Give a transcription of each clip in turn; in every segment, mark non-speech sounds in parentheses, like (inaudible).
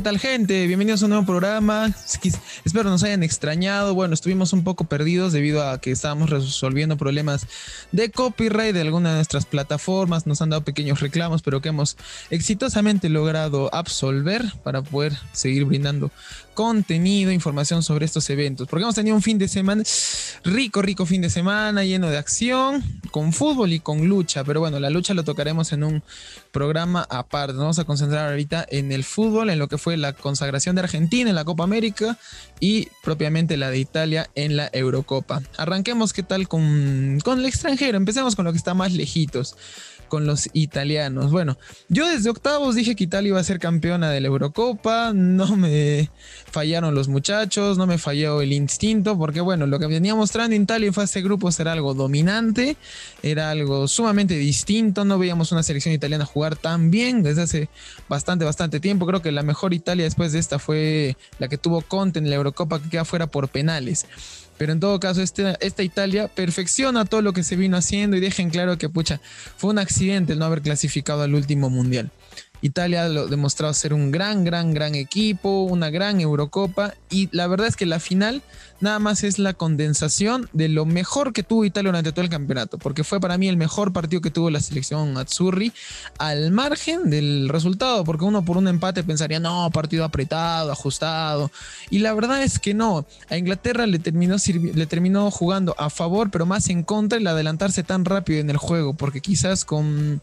¿qué tal gente? Bienvenidos a un nuevo programa. Espero nos hayan extrañado. Bueno, estuvimos un poco perdidos debido a que estábamos resolviendo problemas de copyright de alguna de nuestras plataformas. Nos han dado pequeños reclamos, pero que hemos exitosamente logrado absolver para poder seguir brindando contenido, información sobre estos eventos. Porque hemos tenido un fin de semana rico, rico fin de semana, lleno de acción, con fútbol y con lucha. Pero bueno, la lucha lo tocaremos en un programa aparte. Nos vamos a concentrar ahorita en el fútbol, en lo que fue la consagración de Argentina en la Copa América y propiamente la de Italia en la Eurocopa. Arranquemos, ¿qué tal con, con el extranjero? Empecemos con lo que está más lejitos con los italianos. Bueno, yo desde octavos dije que Italia iba a ser campeona de la Eurocopa, no me fallaron los muchachos, no me falló el instinto, porque bueno, lo que venía mostrando Italia en fase de grupos era algo dominante, era algo sumamente distinto, no veíamos una selección italiana jugar tan bien desde hace bastante, bastante tiempo, creo que la mejor Italia después de esta fue la que tuvo Conte en la Eurocopa que queda fuera por penales. Pero en todo caso, este, esta Italia perfecciona todo lo que se vino haciendo y dejen claro que, pucha, fue un accidente el no haber clasificado al último mundial. Italia lo demostrado ser un gran, gran, gran equipo, una gran Eurocopa y la verdad es que la final nada más es la condensación de lo mejor que tuvo Italia durante todo el campeonato, porque fue para mí el mejor partido que tuvo la selección Azzurri al margen del resultado, porque uno por un empate pensaría, no, partido apretado, ajustado, y la verdad es que no, a Inglaterra le terminó, le terminó jugando a favor, pero más en contra el adelantarse tan rápido en el juego, porque quizás con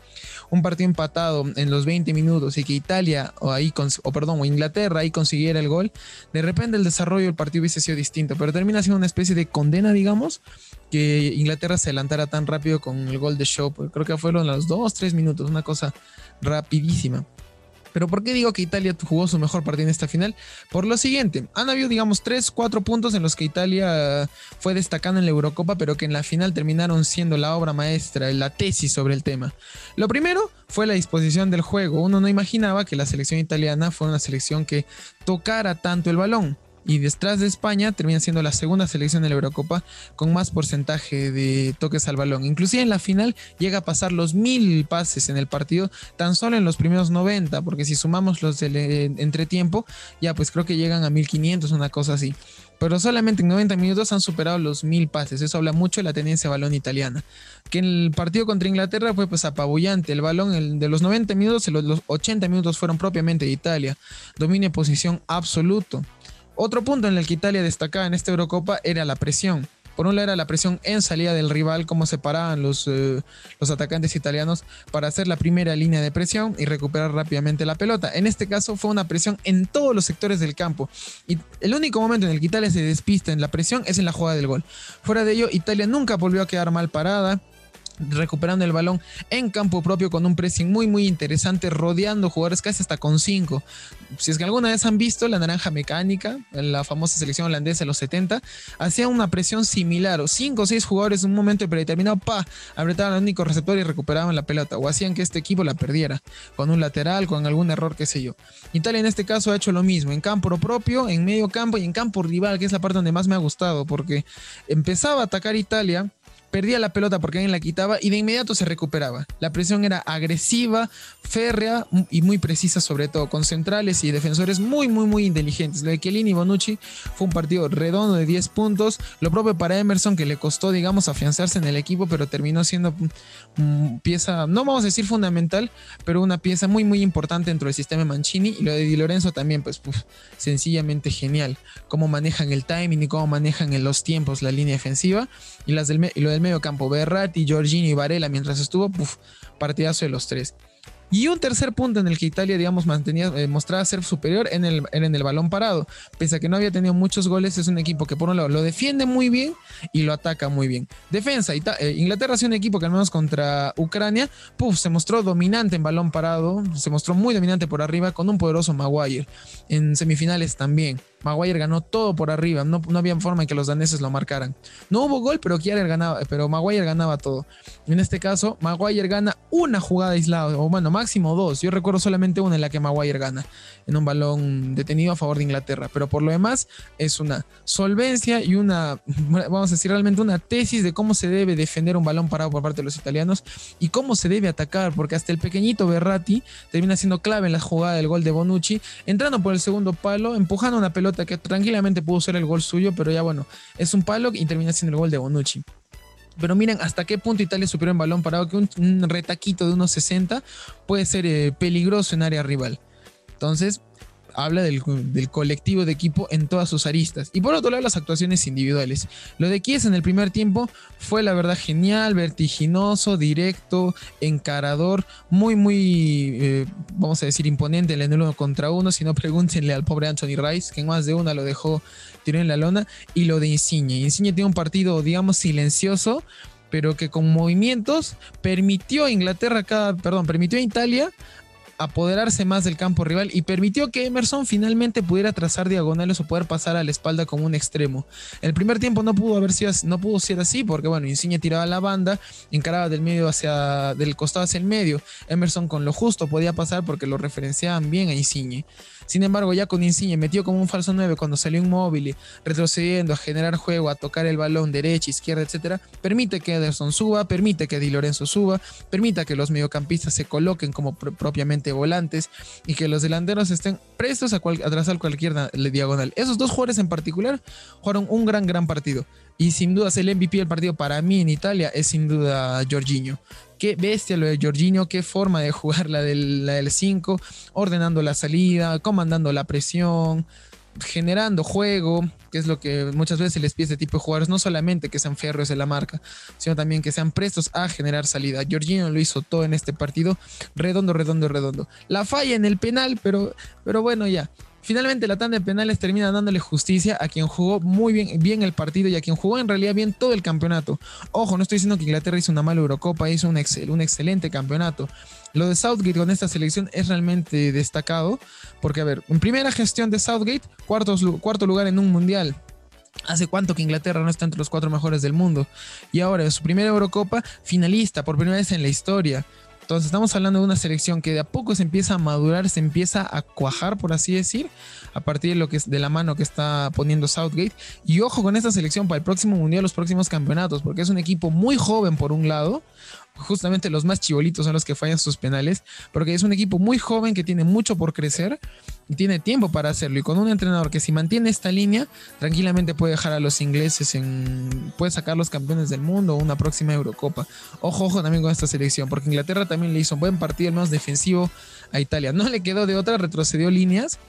un partido empatado en los 20 minutos y que Italia o ahí o perdón, Inglaterra ahí consiguiera el gol, de repente el desarrollo del partido hubiese sido distinto, pero termina siendo una especie de condena, digamos, que Inglaterra se adelantara tan rápido con el gol de Shaw, creo que fueron los 2, 3 minutos, una cosa rapidísima. Pero ¿por qué digo que Italia jugó su mejor partido en esta final? Por lo siguiente, han habido digamos 3, 4 puntos en los que Italia fue destacando en la Eurocopa, pero que en la final terminaron siendo la obra maestra, la tesis sobre el tema. Lo primero fue la disposición del juego. Uno no imaginaba que la selección italiana fue una selección que tocara tanto el balón y detrás de España termina siendo la segunda selección de la Eurocopa con más porcentaje de toques al balón. Inclusive en la final llega a pasar los mil pases en el partido tan solo en los primeros 90, porque si sumamos los del eh, entretiempo, ya pues creo que llegan a 1500, una cosa así. Pero solamente en 90 minutos han superado los mil pases. Eso habla mucho de la tenencia de balón italiana. Que en el partido contra Inglaterra fue pues apabullante. El balón de los 90 minutos, los, los 80 minutos fueron propiamente de Italia. Dominio posición absoluto. Otro punto en el que Italia destacaba en esta Eurocopa era la presión. Por un lado era la presión en salida del rival, cómo se paraban los, eh, los atacantes italianos para hacer la primera línea de presión y recuperar rápidamente la pelota. En este caso fue una presión en todos los sectores del campo. Y el único momento en el que Italia se despista en la presión es en la jugada del gol. Fuera de ello, Italia nunca volvió a quedar mal parada recuperando el balón en campo propio con un pressing muy muy interesante, rodeando jugadores casi hasta con 5. Si es que alguna vez han visto la naranja mecánica, la famosa selección holandesa de los 70, hacía una presión similar, o 5 o 6 jugadores en un momento predeterminado, pa, apretaban al único receptor y recuperaban la pelota, o hacían que este equipo la perdiera, con un lateral, con algún error, qué sé yo. Italia en este caso ha hecho lo mismo, en campo propio, en medio campo y en campo rival, que es la parte donde más me ha gustado, porque empezaba a atacar Italia perdía la pelota porque alguien la quitaba y de inmediato se recuperaba. La presión era agresiva, férrea y muy precisa sobre todo, con centrales y defensores muy, muy, muy inteligentes. Lo de Chiellini y Bonucci fue un partido redondo de 10 puntos, lo propio para Emerson que le costó, digamos, afianzarse en el equipo, pero terminó siendo mm, pieza, no vamos a decir fundamental, pero una pieza muy, muy importante dentro del sistema Mancini y lo de Di Lorenzo también, pues, sencillamente genial. Cómo manejan el timing y cómo manejan en los tiempos la línea defensiva y, las del, y lo del medio campo, Berratti, Giorgini y Varela mientras estuvo, partidazo de los tres. Y un tercer punto en el que Italia, digamos, mantenía, eh, mostraba ser superior en el, en el balón parado. Pese a que no había tenido muchos goles, es un equipo que por un lado lo defiende muy bien y lo ataca muy bien. Defensa, eh, Inglaterra sido un equipo que al menos contra Ucrania, puff, se mostró dominante en balón parado, se mostró muy dominante por arriba con un poderoso Maguire. En semifinales también. Maguire ganó todo por arriba, no, no había forma en que los daneses lo marcaran. No hubo gol, pero ganaba, pero Maguire ganaba todo. En este caso, Maguire gana una jugada aislada, o bueno, máximo dos. Yo recuerdo solamente una en la que Maguire gana, en un balón detenido a favor de Inglaterra. Pero por lo demás, es una solvencia y una, vamos a decir, realmente una tesis de cómo se debe defender un balón parado por parte de los italianos y cómo se debe atacar, porque hasta el pequeñito Berratti termina siendo clave en la jugada del gol de Bonucci, entrando por el segundo palo, empujando una pelota que tranquilamente pudo ser el gol suyo, pero ya bueno, es un palo y termina siendo el gol de Bonucci. Pero miren hasta qué punto Italia superó en balón parado que un, retaquito de unos 60 puede ser eh, peligroso en área rival. Entonces, habla del, colectivo de equipo en todas sus aristas. Y por otro lado, las actuaciones individuales. Lo de Kies en el primer tiempo fue la verdad genial, vertiginoso, directo, encarador, muy, muy, eh, vamos a decir, imponente en el uno contra uno. Si no, pregúntenle al pobre Anthony Rice, que en más de una lo dejó tiró en la lona. Y lo de Insigne. Insigne tiene un partido, digamos, silencioso pero que con movimientos permitió a Inglaterra, cada, perdón, permitió a Italia apoderarse más del campo rival y permitió que Emerson finalmente pudiera trazar diagonales o poder pasar a la espalda como un extremo. El primer tiempo no pudo haber sido no pudo ser así porque bueno, Insigne tiraba la banda, encaraba del medio hacia del costado hacia el medio. Emerson con lo justo podía pasar porque lo referenciaban bien a Insigne. Sin embargo, ya con Insigne metió como un falso 9 cuando salió inmóvil, retrocediendo a generar juego, a tocar el balón derecha, izquierda, etcétera, permite que Ederson suba, permite que Di Lorenzo suba, permita que los mediocampistas se coloquen como propiamente volantes y que los delanteros estén prestos a, cual, trazar cualquier diagonal. Esos dos jugadores en particular jugaron un gran, gran partido. Y sin duda el MVP del partido para mí en Italia es sin duda Jorginho. Qué bestia lo de Jorginho, qué forma de jugar la del 5, ordenando la salida, comandando la presión, generando juego, que es lo que muchas veces les pide este tipo de jugadores, no solamente que sean férreos en la marca, sino también que sean prestos a generar salida. Jorginho lo hizo todo en este partido, redondo, redondo, redondo. La falla en el penal, pero, pero bueno, ya. Finalmente la tanda de penales termina dándole justicia a quien jugó muy bien, bien el partido y a quien jugó en realidad bien todo el campeonato. Ojo, no estoy diciendo que Inglaterra hizo una mala Eurocopa, hizo un, excelente campeonato. Lo de Southgate con esta selección es realmente destacado, porque a ver, en primera gestión de Southgate, cuarto lugar en un mundial. ¿Hace cuánto que Inglaterra no está entre los cuatro mejores del mundo? Y ahora, en su primera Eurocopa, finalista por primera vez en la historia. Entonces estamos hablando de una selección que de a poco se empieza a madurar, se empieza a cuajar, por así decir, a partir de lo que es de la mano que está poniendo Southgate. Y ojo con esta selección para el próximo mundial, los próximos campeonatos, porque es un equipo muy joven por un lado, justamente los más chibolitos son los que fallan sus penales, porque es un equipo muy joven que tiene mucho por crecer y tiene tiempo para hacerlo. Y con un entrenador que si mantiene esta línea, tranquilamente puede dejar a los ingleses en. puede sacar los campeones del mundo o una próxima Eurocopa. Ojo, ojo también con esta selección, porque Inglaterra también le hizo un buen partido, al menos defensivo, a Italia. No le quedó de otra, retrocedió líneas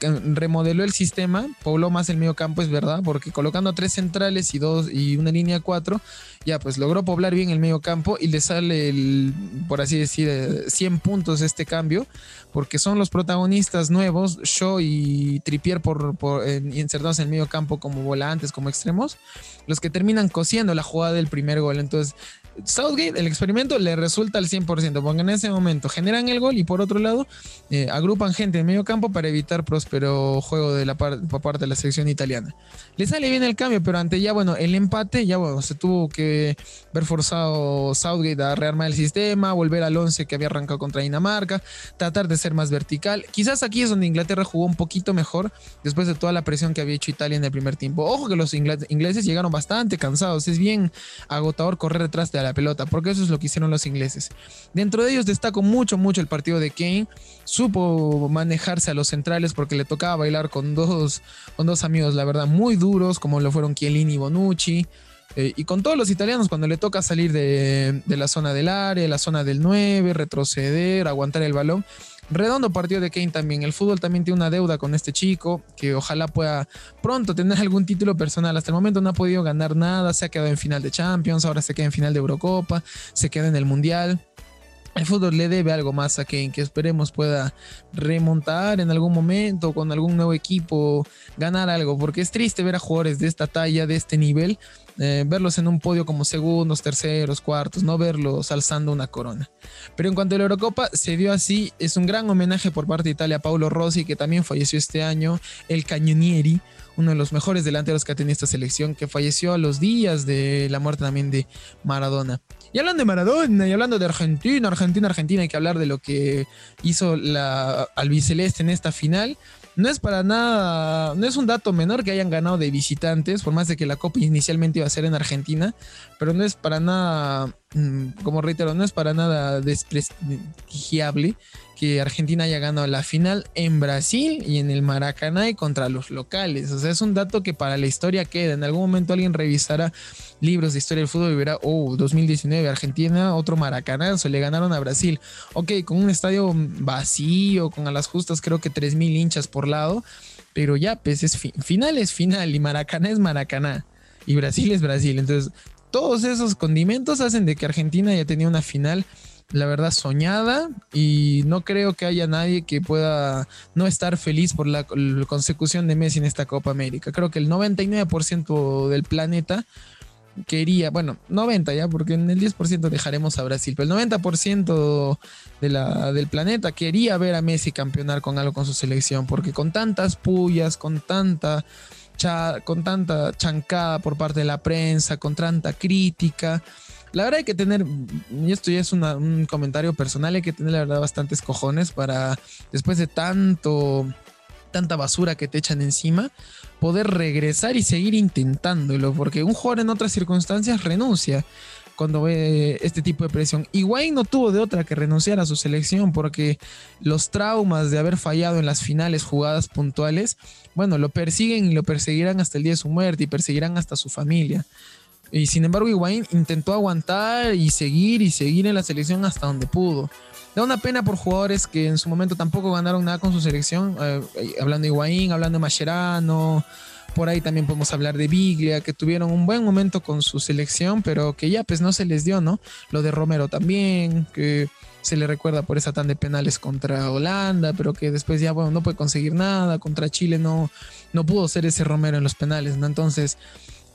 remodeló el sistema, pobló más el medio campo, es verdad, porque colocando tres centrales y dos y una línea cuatro, ya pues logró poblar bien el medio campo y le sale el, por así decir, 100 eh, puntos este cambio, porque son los protagonistas nuevos, Shaw y Tripier por, por insertados en el medio campo como volantes, como extremos, los que terminan cosiendo la jugada del primer gol. Entonces, Southgate, el experimento le resulta al 100%, porque en ese momento generan el gol y por otro lado eh, agrupan gente en medio campo para evitar próspero juego de la por parte de la selección italiana. Le sale bien el cambio, pero ante ya, bueno, el empate, ya, bueno, se tuvo que ver forzado Southgate a rearmar el sistema, volver al 11 que había arrancado contra Dinamarca, tratar de ser más vertical. Quizás aquí es donde Inglaterra jugó un poquito mejor después de toda la presión que había hecho Italia en el primer tiempo. Ojo que los ingleses llegaron bastante cansados, es bien agotador correr detrás de la pelota, porque eso es lo que hicieron los ingleses. Dentro de ellos destaco mucho, mucho el partido de Kane. Supo manejarse a los centrales porque le tocaba bailar con dos, con dos amigos, la verdad, muy duros, como lo fueron Chiellini y Bonucci. Eh, y con todos los italianos, cuando le toca salir de, de la zona del área, la zona del 9, retroceder, aguantar el balón, Redondo partido de Kane también. El fútbol también tiene una deuda con este chico que ojalá pueda pronto tener (laughs) algún título personal. Hasta el momento no ha podido ganar nada. Se ha quedado en final de Champions, ahora se queda en final de Eurocopa, se queda en el Mundial. el fútbol le debe algo más a Kane, que esperemos pueda remontar en algún momento con algún nuevo equipo, ganar algo, porque es triste ver a jugadores de esta talla, de este nivel, eh, verlos en un podio como segundos, terceros, cuartos, no verlos alzando una corona. Pero en cuanto a la Eurocopa, se dio así, es un gran homenaje por parte de Italia a Paulo Rossi, que también falleció este año, el Cañonieri, uno de los mejores delanteros que ha tenido esta selección, que falleció a los días de la muerte también de Maradona. Y hablando de Maradona y hablando de Argentina, Argentina, Argentina, hay que hablar de lo que hizo la albiceleste en esta final. No es para nada, no es un dato menor que hayan ganado de visitantes, por más de que la Copa inicialmente iba a ser en Argentina, pero no es para nada, mm, como reitero, no es para nada desprestigiable que Argentina haya ganado la final en Brasil y en el Maracaná y contra los locales. O sea, es un dato que para la historia queda. En algún momento alguien revisará libros de historia del fútbol y verá, oh, 2019, Argentina, otro Maracanazo, le ganaron a Brasil. Ok, con un estadio vacío, con a las justas creo que 3.000 hinchas por lado, pero ya, pues es final es final y Maracaná es Maracaná y Brasil es Brasil. Entonces, todos esos condimentos hacen de que Argentina haya tenido una final la verdad, soñada y no creo que haya nadie que pueda no estar feliz por la, consecución de Messi en esta Copa América. Creo que el 99% del planeta quería, bueno, 90 ya, porque en el 10% dejaremos a Brasil, pero el 90% de la, del planeta quería ver a Messi campeonar con algo con su selección, porque con tantas pullas, con tanta, con tanta chancada por parte de la prensa, con tanta crítica, la verdad hay que tener, y esto ya es un comentario personal, hay que tener la verdad bastantes cojones para, después de tanto, tanta basura que te echan encima, poder regresar y seguir intentándolo, porque un jugador en otras circunstancias renuncia cuando ve este tipo de presión. Y Wayne no tuvo de otra que renunciar a su selección porque los traumas de haber fallado en las finales jugadas puntuales, bueno, lo persiguen y lo perseguirán hasta el día de su muerte y perseguirán hasta su familia. Y sin embargo, Higuaín intentó aguantar y seguir y seguir en la selección hasta donde pudo. Da una pena por jugadores que en su momento tampoco ganaron nada con su selección. Eh, hablando de Higuaín, hablando de Mascherano. Por ahí también podemos hablar de Biglia, que tuvieron un buen momento con su selección, pero que ya pues no se les dio, ¿no? Lo de Romero también, que se le recuerda por esa tan de penales contra Holanda, pero que después ya, bueno, no puede conseguir nada. Contra Chile no, no pudo ser ese Romero en los penales, ¿no? Entonces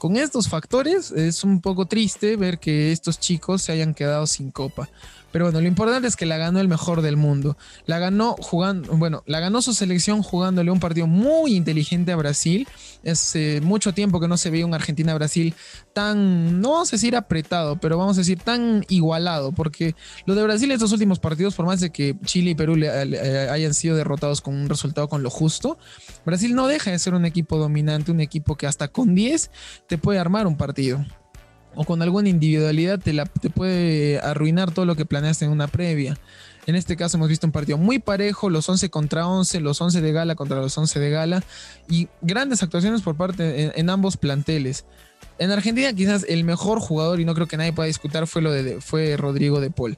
con estos factores es un poco triste ver que estos chicos se hayan quedado sin copa. Pero bueno, lo importante es que la ganó el mejor del mundo. La ganó jugando, bueno, la ganó su selección jugándole un partido muy inteligente a Brasil. Eh, mucho tiempo que no se veía un Argentina-Brasil tan, no vamos a decir apretado, pero vamos a decir tan igualado. Porque lo de Brasil estos últimos partidos, por más de que Chile y Perú hayan sido derrotados con un resultado con lo justo, Brasil no deja de ser un equipo dominante, un equipo que hasta con 10 te puede armar un partido o con alguna individualidad te, te puede arruinar todo lo que planeaste en una previa. En este caso hemos visto un partido muy parejo, los 11 contra 11, los 11 de gala contra los 11 de gala y grandes actuaciones por parte en, ambos planteles. En Argentina quizás el mejor jugador y no creo que nadie pueda discutir fue lo de fue Rodrigo de Paul.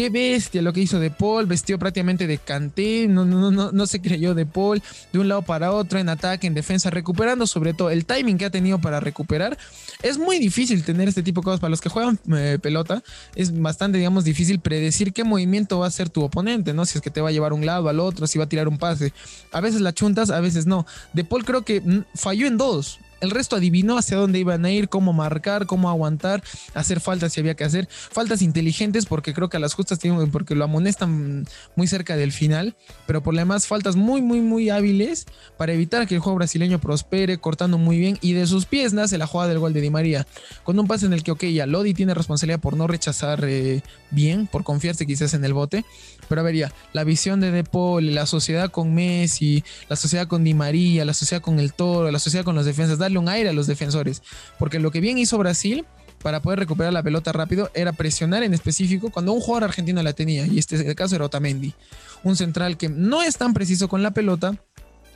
Qué bestia lo que hizo De Paul, vestió prácticamente de canté, no, no, no, no se creyó De Paul, de un lado para otro, en ataque, en defensa, recuperando sobre todo el timing que ha tenido para recuperar. Es muy difícil tener este tipo de cosas para los que juegan eh, pelota. Es bastante, digamos, difícil predecir qué movimiento va a hacer tu oponente, ¿no? Si es que te va a llevar un lado al otro, si va a tirar un pase. A veces la chuntas, a veces no. De Paul creo que mm, falló en dos. El resto adivinó hacia dónde iban a ir, cómo marcar, cómo aguantar, hacer faltas si había que hacer. Faltas inteligentes porque creo que a las justas tienen, porque lo amonestan muy cerca del final, pero por lo demás faltas muy, muy, muy hábiles para evitar que el juego brasileño prospere, cortando muy bien y de sus pies nace la jugada del gol de Di María. Con un pase en el que, ok, ya Lodi tiene responsabilidad por no rechazar eh, bien, por confiarse quizás en el bote, pero a ver ya, la visión de De Paul, la sociedad con Messi, la sociedad con Di María, la sociedad con el Toro, la sociedad con los defensas, un aire a los defensores. Porque lo que bien hizo Brasil para poder recuperar la pelota rápido era presionar en específico cuando un jugador argentino la tenía. Y este caso era Otamendi. Un central que no es tan preciso con la pelota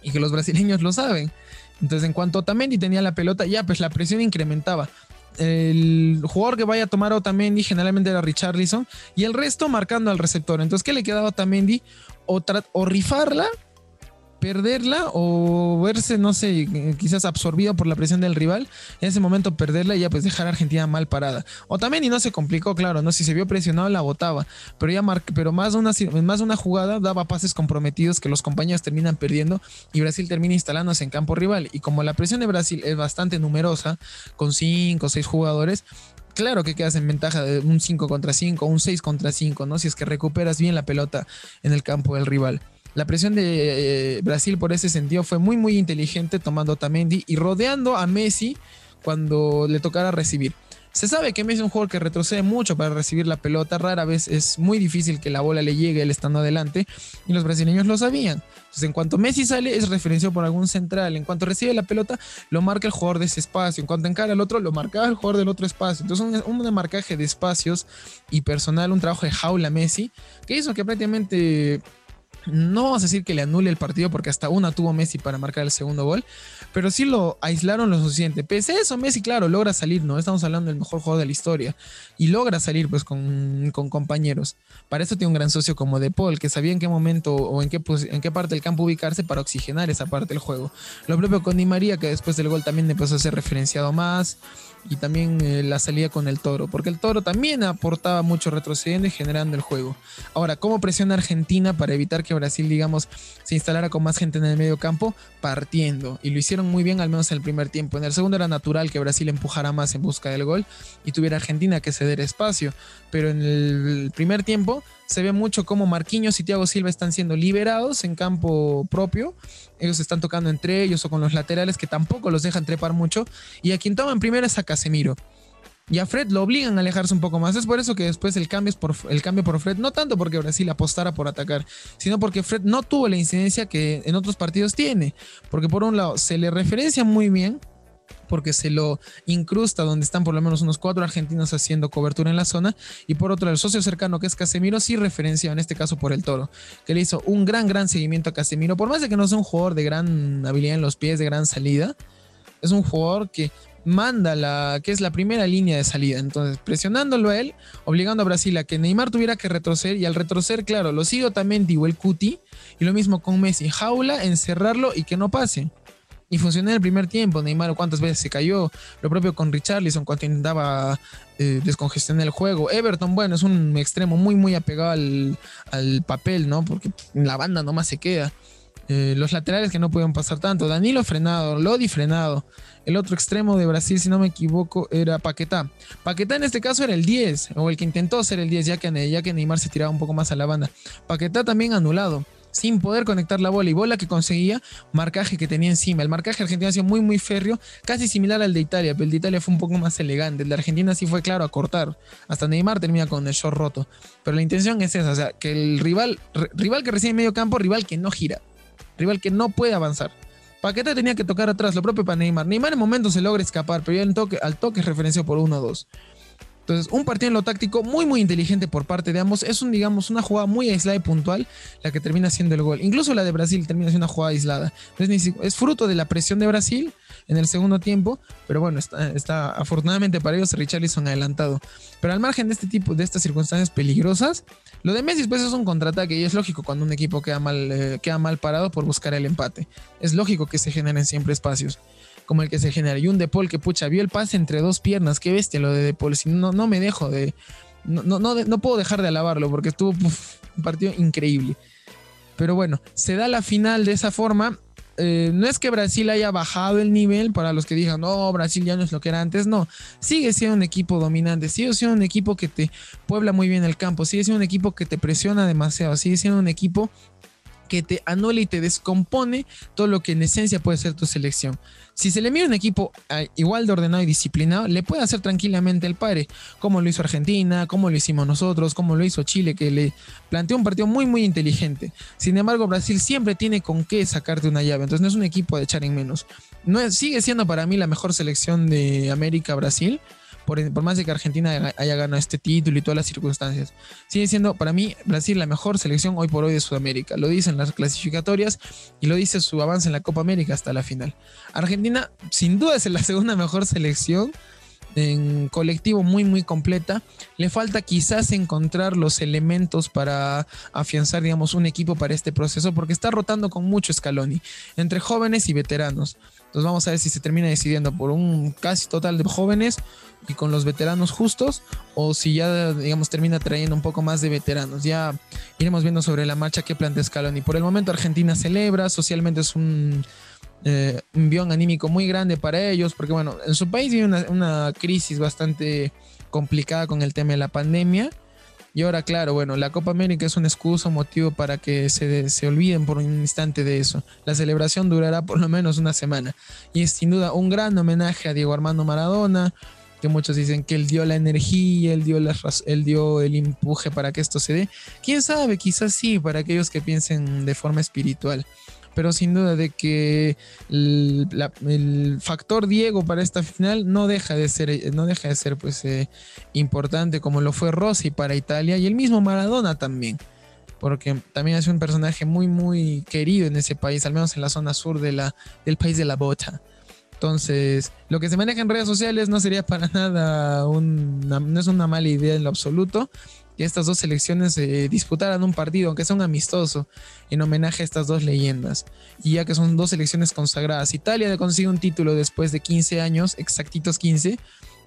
y que los brasileños lo saben. Entonces, en cuanto Otamendi tenía la pelota, ya pues la presión incrementaba. El jugador que vaya a tomar a Otamendi generalmente era Richarlison y el resto marcando al receptor. Entonces, ¿qué le quedaba a Otamendi? O, o rifarla perderla o verse, no sé, quizás absorbido por la presión del rival, en ese momento perderla y ya pues dejar a Argentina mal parada. O también y no se complicó, claro, ¿no? Si se vio presionado la botaba, pero ya pero más de una más una jugada daba pases comprometidos que los compañeros terminan perdiendo y Brasil termina instalándose en campo rival y como la presión de Brasil es bastante numerosa con 5 o 6 jugadores, claro que quedas en ventaja de un 5 contra 5, un 6 contra 5, ¿no? Si es que recuperas bien la pelota en el campo del rival. La presión de eh, Brasil por ese sentido fue muy muy inteligente tomando Tamendi y rodeando a Messi cuando le tocara recibir. Se sabe que Messi es un jugador que retrocede mucho para recibir la pelota, rara vez es muy difícil que la bola le llegue él estando adelante y los brasileños lo sabían. Entonces, en cuanto Messi sale, es referenciado por algún central. En cuanto recibe la pelota, lo marca el jugador de ese espacio. En cuanto encara al otro, lo marcaba el jugador del otro espacio. Entonces, un, un marcaje de espacios y personal, un trabajo de jaula Messi, que hizo que prácticamente no vamos a decir que le anule el partido porque hasta una tuvo Messi para marcar el segundo gol, pero sí lo aislaron lo suficiente. Pese a eso, Messi, claro, logra salir, ¿no? Estamos hablando del mejor jugador de la historia y logra salir pues con, compañeros. Para eso tiene un gran socio como De Paul, que sabía en qué momento o en qué, en qué parte del campo ubicarse para oxigenar esa parte del juego. Lo propio con Di María, que después del gol también empezó a ser referenciado más y también eh, la salida con el toro, porque el toro también aportaba mucho retrocediendo y generando el juego. Ahora, ¿cómo presiona Argentina para evitar que Brasil, digamos, se instalara con más gente en el medio campo? Partiendo, y lo hicieron muy bien al menos en el primer tiempo. En el segundo era natural que Brasil empujara más en busca del gol y tuviera Argentina que ceder espacio, pero en el primer tiempo se ve mucho como Marquinhos y Thiago Silva están siendo liberados en campo propio. Ellos están tocando entre ellos o con los laterales que tampoco los dejan trepar mucho. Y a quien toman primero es a Casemiro. Y a Fred lo obligan a alejarse un poco más. Es por eso que después el cambio, es por, el cambio por Fred, no tanto porque Brasil apostara por atacar, sino porque Fred no tuvo la incidencia que en otros partidos tiene. Porque por un lado se le referencia muy bien porque se lo incrusta donde están por lo menos unos cuatro argentinos haciendo cobertura en la zona. Y por otro el socio cercano que es Casemiro sí referencia en este caso por el Toro que le hizo un gran gran seguimiento a Casemiro. Por más de que no sea un jugador de gran habilidad en los pies de gran salida es un jugador que manda la que es la primera línea de salida. Entonces presionándolo a él obligando a Brasil a que Neymar tuviera que retroceder y al retroceder claro lo sigo también digo el Cuti y lo mismo con Messi. Jaula encerrarlo y que no pase y funcionó en el primer tiempo. Neymar cuántas veces se cayó. Lo propio con Richarlison cuando intentaba eh, descongestionar el juego. Everton, bueno, es un extremo muy, muy apegado al, papel, ¿no? Porque la banda nomás se queda. Eh, los laterales que no pueden pasar tanto. Danilo frenado, Lodi frenado. El otro extremo de Brasil, si no me equivoco, era Paquetá. Paquetá en este caso era el 10, o el que intentó ser el 10, ya que, ya que Neymar se tiraba un poco más a la banda. Paquetá también anulado sin poder conectar la bola y bola que conseguía, marcaje que tenía encima. El marcaje argentino ha sido muy, muy férreo, casi similar al de Italia, pero el de Italia fue un poco más elegante. El de Argentina sí fue claro a cortar. Hasta Neymar termina con el short roto. Pero la intención es esa, o sea, que el rival, rival que recibe medio campo, rival que no gira, rival que no puede avanzar. Paqueta tenía que tocar atrás, lo propio para Neymar. Neymar en momento se logra escapar, pero ya toque, al toque es referencia por 1-2. Entonces, un partido en lo táctico muy, muy inteligente por parte de ambos. Es un, digamos, una jugada muy aislada y puntual la que termina siendo el gol. Incluso la de Brasil termina siendo una jugada aislada. Es, fruto de la presión de Brasil en el segundo tiempo, pero bueno, está, está afortunadamente para ellos Richarlison adelantado. Pero al margen de este tipo, de estas circunstancias peligrosas, lo de Messi pues es un contraataque y es lógico cuando un equipo queda mal, eh, queda mal parado por buscar el empate. Es lógico que se generen siempre espacios como el que se genera. Y un De Paul que, pucha, vio el pase entre dos piernas. Qué bestia lo de De Paul. Si no, no me dejo de. No, no, no, puedo dejar de alabarlo porque estuvo un partido increíble. Pero bueno, se da la final de esa forma. Eh, no es que Brasil haya bajado el nivel para los que digan, no, Brasil ya no es lo que era antes, no, sigue siendo un equipo dominante, sigue siendo un equipo que te puebla muy bien el campo, sigue siendo un equipo que te presiona demasiado, sigue siendo un equipo que te anula y te descompone todo lo que en esencia puede ser tu selección. Si se le mira un equipo ah, igual de ordenado y disciplinado, le puede hacer tranquilamente el padre, como lo hizo Argentina, como lo hicimos nosotros, como lo hizo Chile, que le planteó un partido muy, muy inteligente. Sin embargo, Brasil siempre tiene con qué sacarte una llave, entonces no es un equipo de echar en menos. No sigue siendo para mí la mejor selección de América Brasil por, más de que Argentina haya ganado este título y todas las circunstancias. Sigue siendo para mí Brasil la mejor selección hoy por hoy de Sudamérica. Lo dicen las clasificatorias y lo dice su avance en la Copa América hasta la final. Argentina sin duda es la segunda mejor selección en colectivo muy muy completa. Le falta quizás encontrar los elementos para afianzar, digamos, un equipo para este proceso, porque está rotando con mucho Scaloni, entre jóvenes y veteranos. Entonces vamos a ver si se termina decidiendo por un casi total de jóvenes y con los veteranos justos o si ya digamos termina trayendo un poco más de veteranos. Ya iremos viendo sobre la marcha qué plantea Scaloni. Por el momento Argentina celebra, socialmente es un eh, guion anímico muy grande para ellos, porque bueno, en su país vive una, una, crisis bastante complicada con el tema de la pandemia. Y ahora, claro, bueno, la Copa América es un excusa, un motivo para que se, se olviden por un instante de eso. La celebración durará por lo menos una semana. Y es sin duda un gran homenaje a Diego Armando Maradona, que muchos dicen que él dio la energía, él dio, la, él dio el empuje para que esto se dé. Quién sabe, quizás sí, para aquellos que piensen de forma espiritual pero sin duda de que el, factor Diego para esta final no deja de ser, no deja de ser pues, eh, importante como lo fue Rossi para Italia y el mismo Maradona también, porque también es un personaje muy, muy querido en ese país, al menos en la zona sur de la, del país de la bota. Entonces, lo que se maneja en redes sociales no sería para nada una, no es una mala idea en lo absoluto que estas dos selecciones eh, disputaran un partido, aunque sea un amistoso, en homenaje a estas dos leyendas. Y ya que son dos selecciones consagradas, Italia consigue un título después de 15 años, exactitos 15,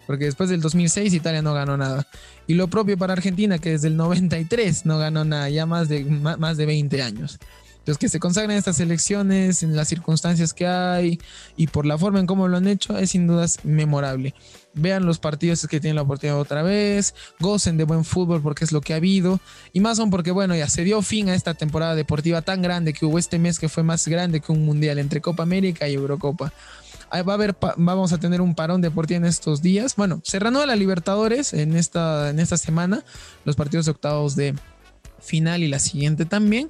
porque después del 2006 Italia no ganó nada. Y lo propio para Argentina, que desde el 93 no ganó nada, ya más de, más de 20 años. Entonces, que se consagren estas elecciones en las circunstancias que hay y por la forma en cómo lo han hecho, es sin dudas memorable. Vean los partidos que tienen la oportunidad otra vez, gocen de buen fútbol porque es lo que ha habido. Y más aún porque, bueno, ya se dio fin a esta temporada deportiva tan grande que hubo este mes que fue más grande que un mundial entre Copa América y Eurocopa. va a haber, vamos a tener un parón deportivo en estos días. Bueno, se reanuda la Libertadores en esta, en esta semana, los partidos de octavos de final y la siguiente también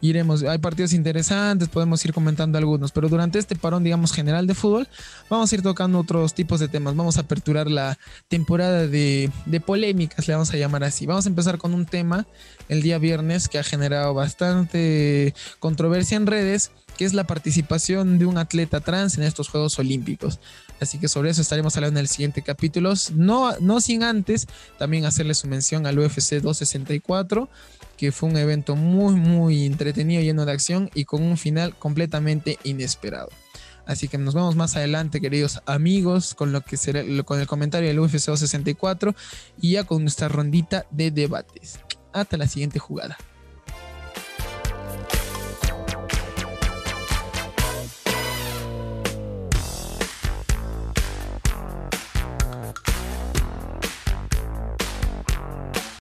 iremos, hay partidos interesantes, podemos ir comentando algunos, pero durante este parón, digamos, general de fútbol, vamos a ir tocando otros tipos de temas, vamos a aperturar la temporada de, de polémicas, le vamos a llamar así. Vamos a empezar con un tema el día viernes que ha generado bastante controversia en redes, que es la participación de un atleta trans en estos Juegos Olímpicos. Así que sobre eso estaremos hablando en el siguiente capítulo. No, no sin antes también hacerle su mención al UFC 264 que fue un evento muy, muy entretenido, lleno de acción y con un final completamente inesperado. Así que nos vemos más adelante, queridos amigos, con lo que será, con el comentario del UFC 264 y ya con nuestra rondita de debates. Hasta la siguiente jugada.